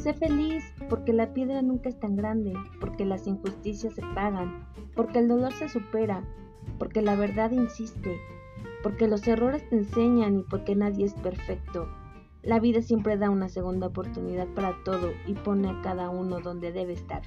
Sé feliz porque la piedra nunca es tan grande, porque las injusticias se pagan, porque el dolor se supera, porque la verdad insiste, porque los errores te enseñan y porque nadie es perfecto. La vida siempre da una segunda oportunidad para todo y pone a cada uno donde debe estar.